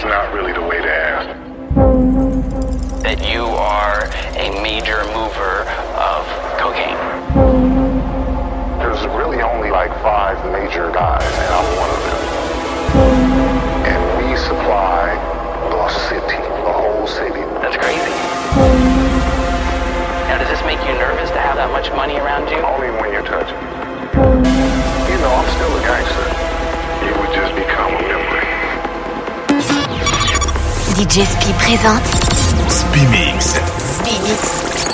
That's not really the way to ask. That you are a major mover of cocaine. There's really only like five major guys, and I'm one of them. And we supply the city, the whole city. That's crazy. Now, does this make you nervous to have that much money around you? Only when you touch it. You know, I'm still a gangster. You would just become DJ Spi présente Spimix. Spimix.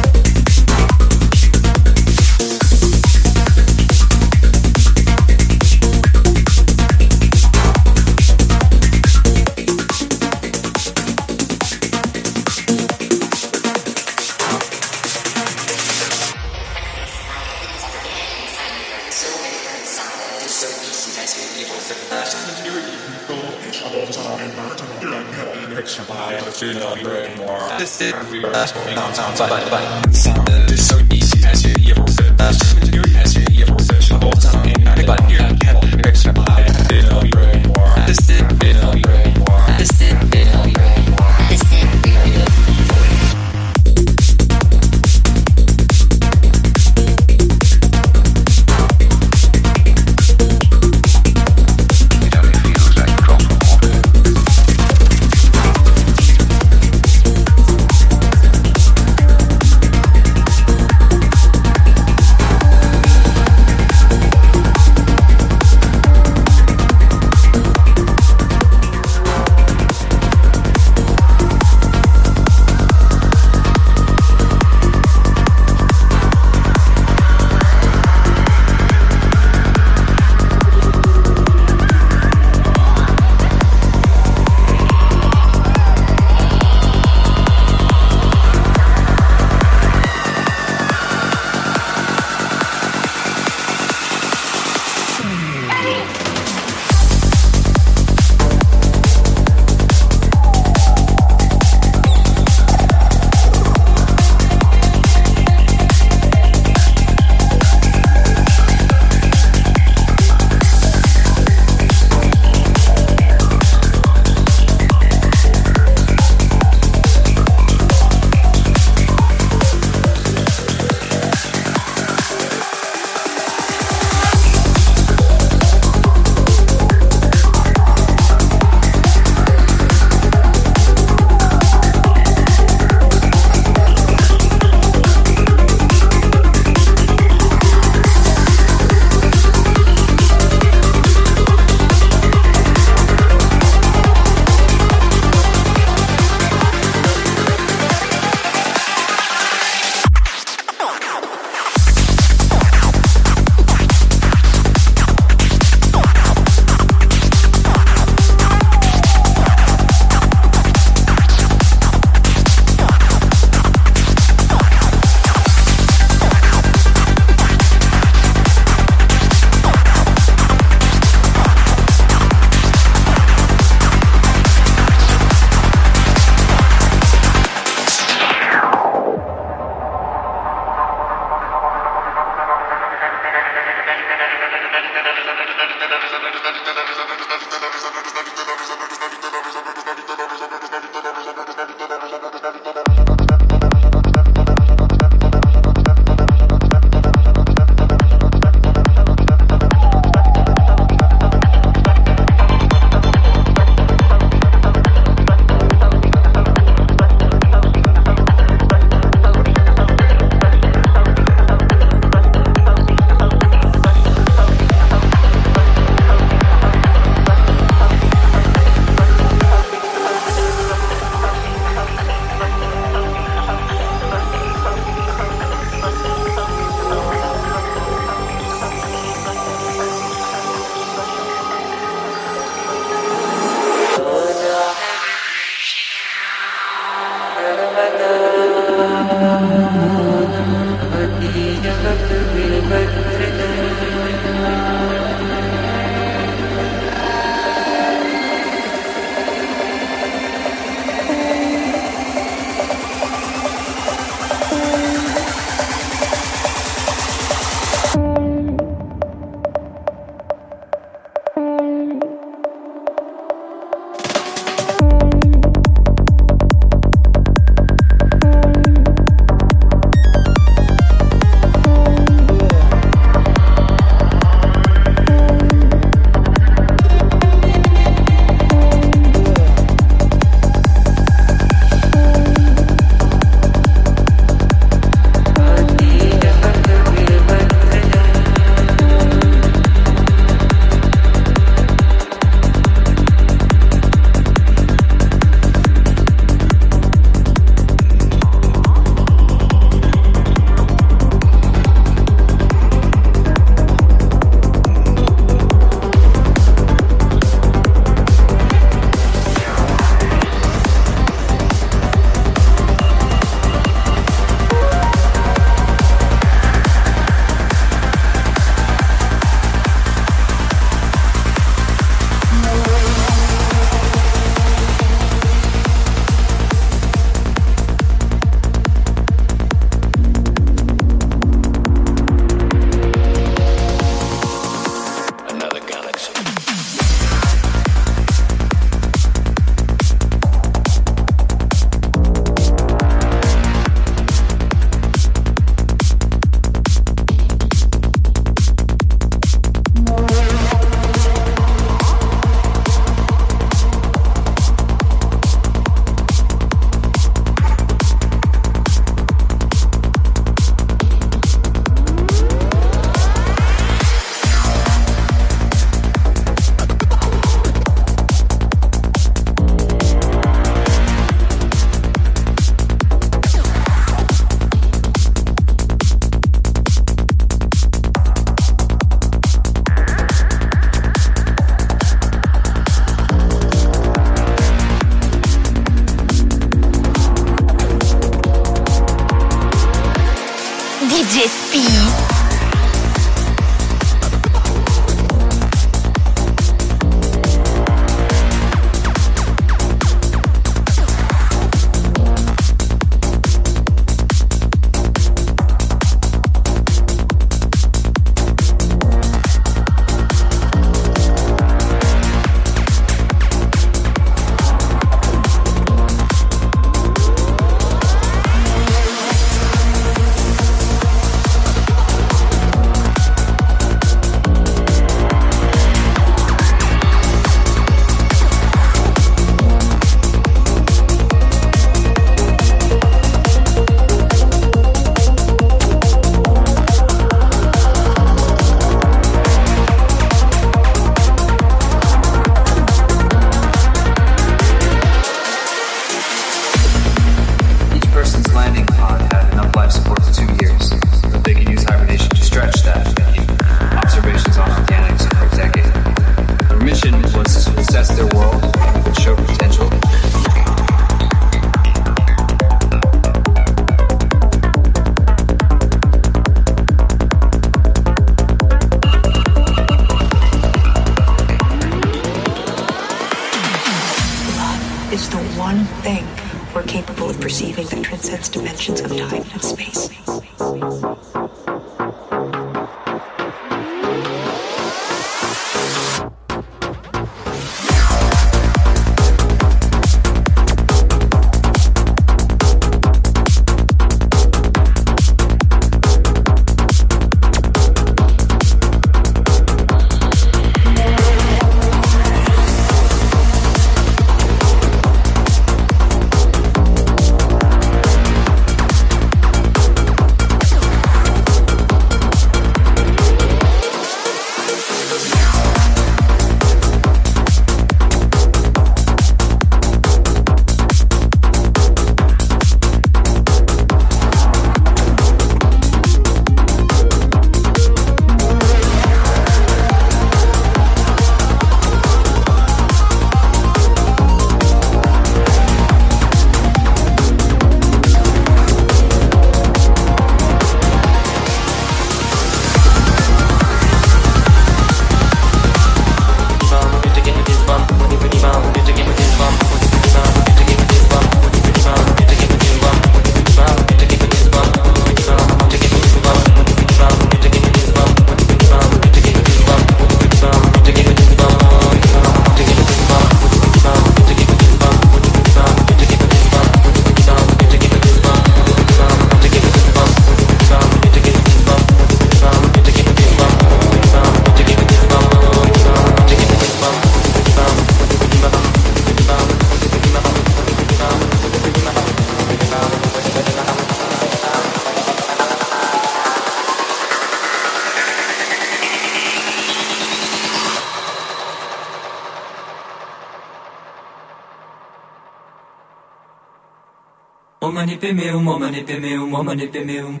mani pemeum, o mani pemeum.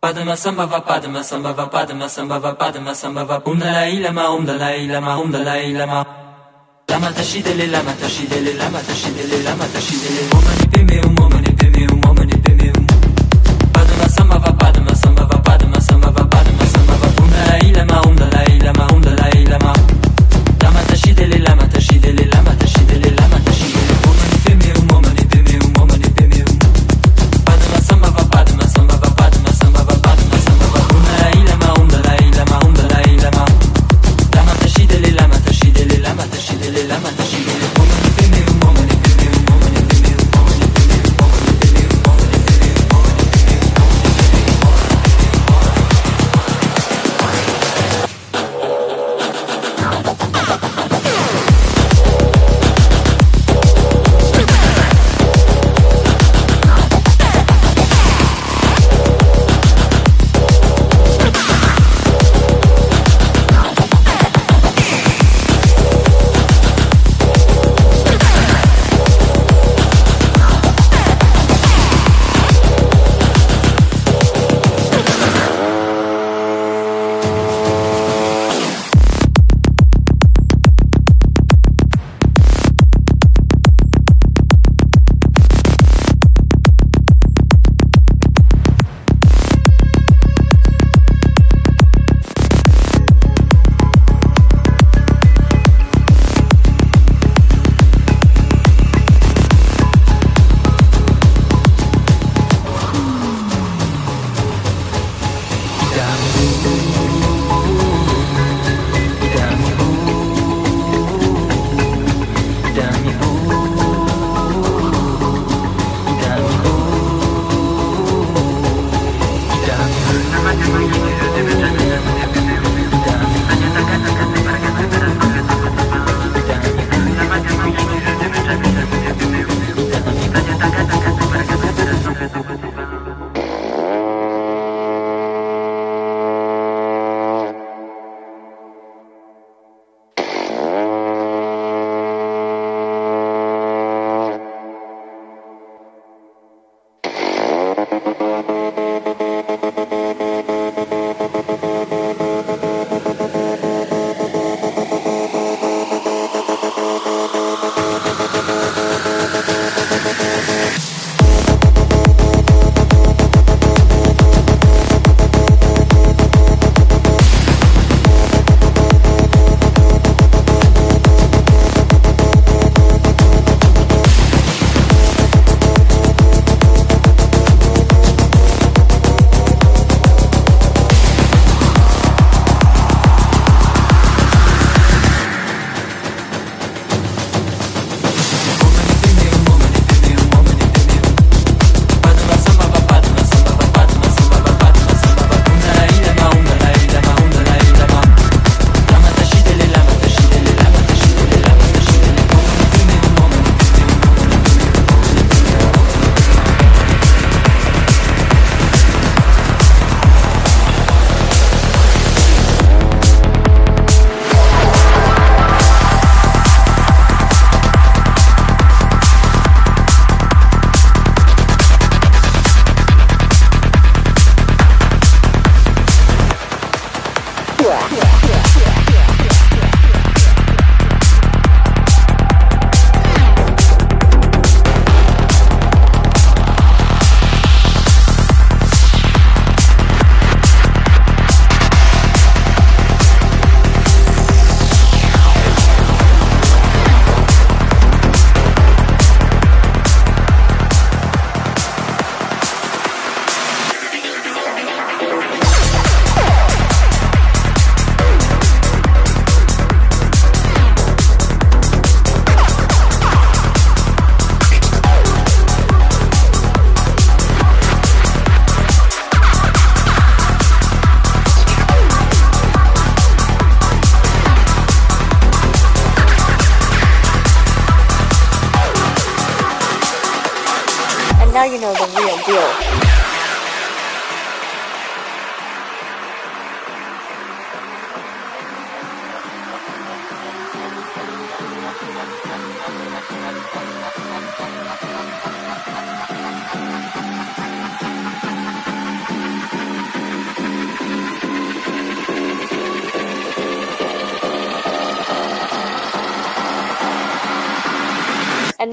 Padma samba va padma samba va padma samba va padma samba va. Om Dalai Lama Om um Dalai Lama Om um Dalai Lama Lama tashidele Lama tashidele Lama tashidele Lama tashidele Om mani pemeum, o mani pemeum,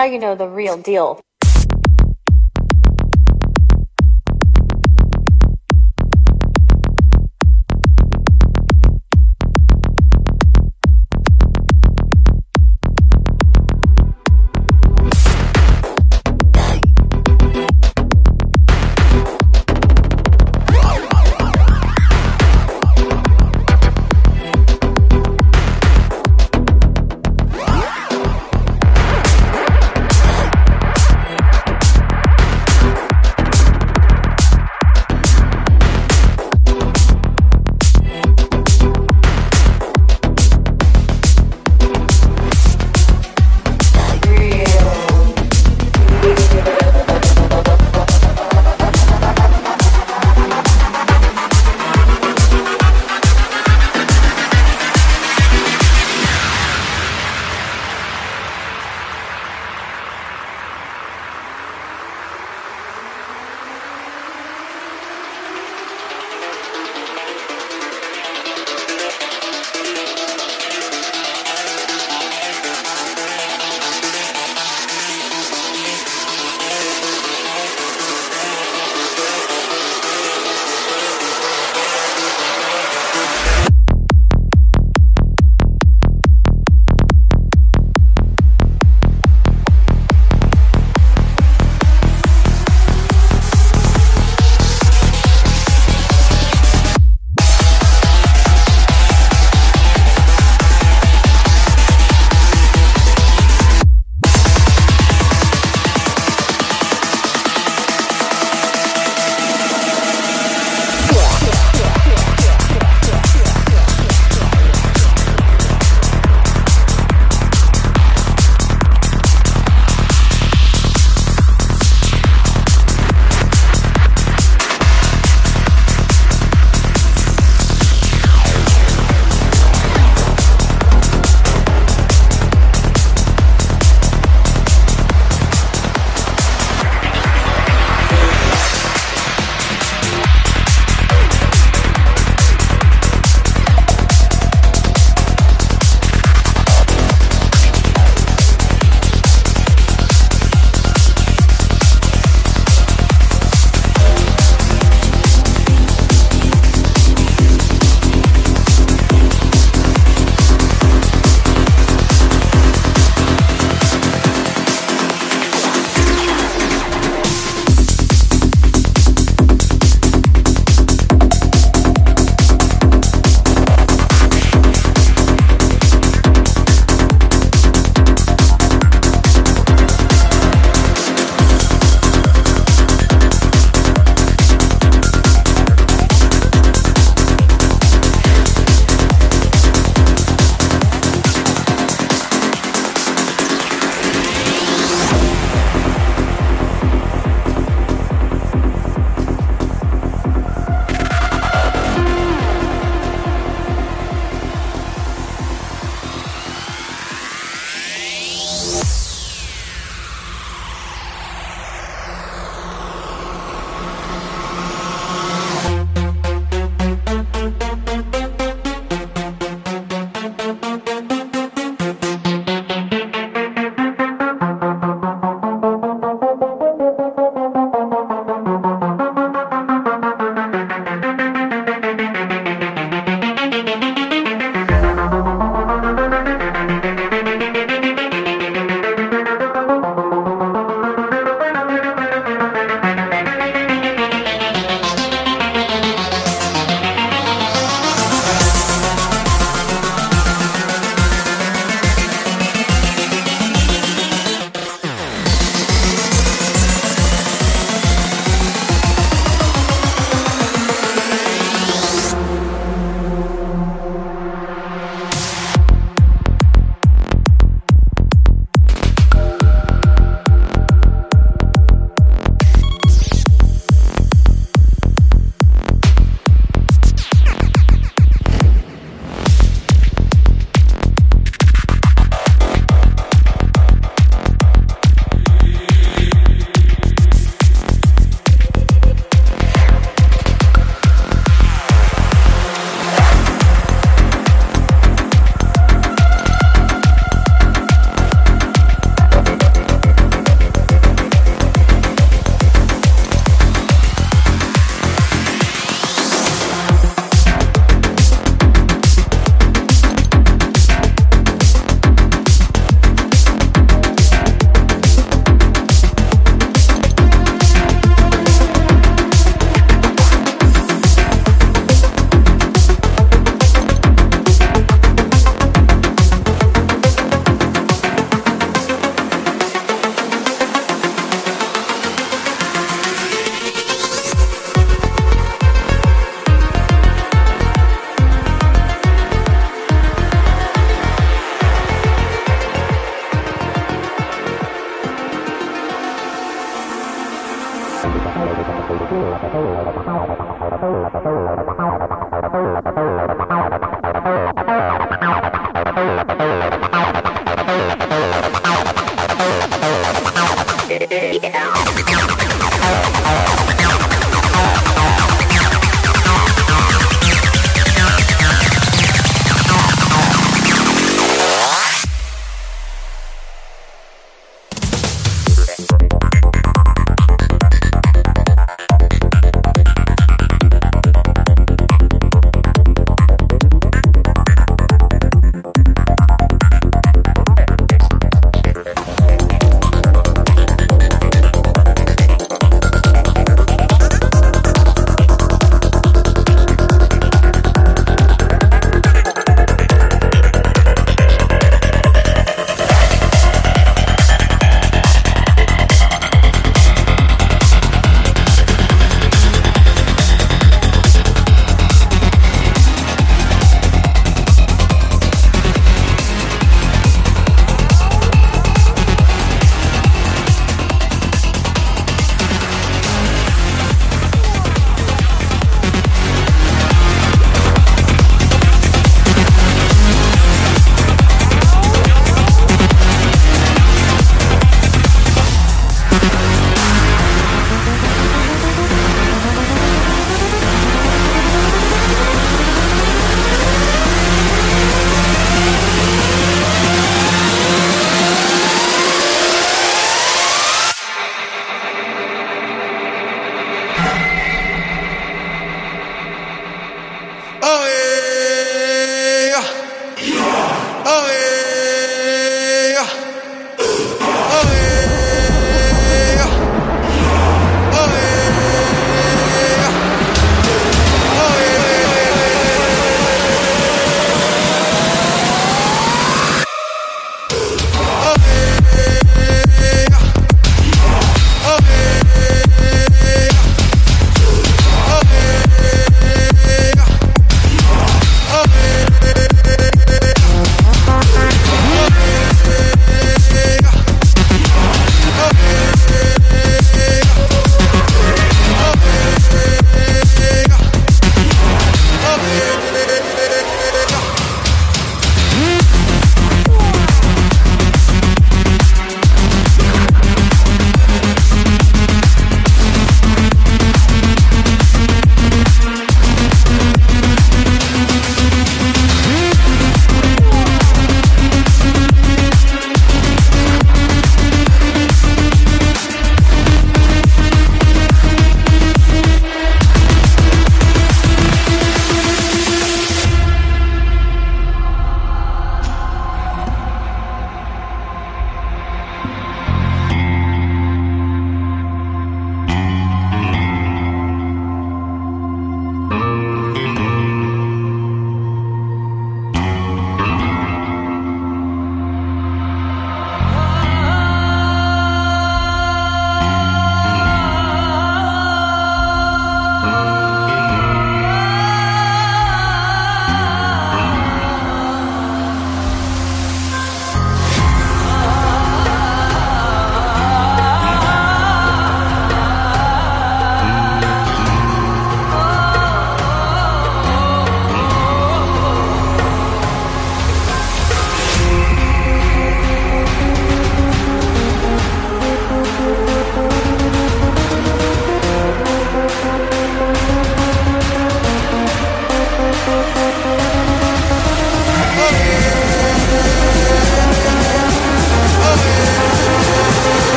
now you know the real deal.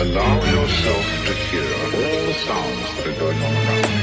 Allow yourself to hear all the sounds that are going on around you.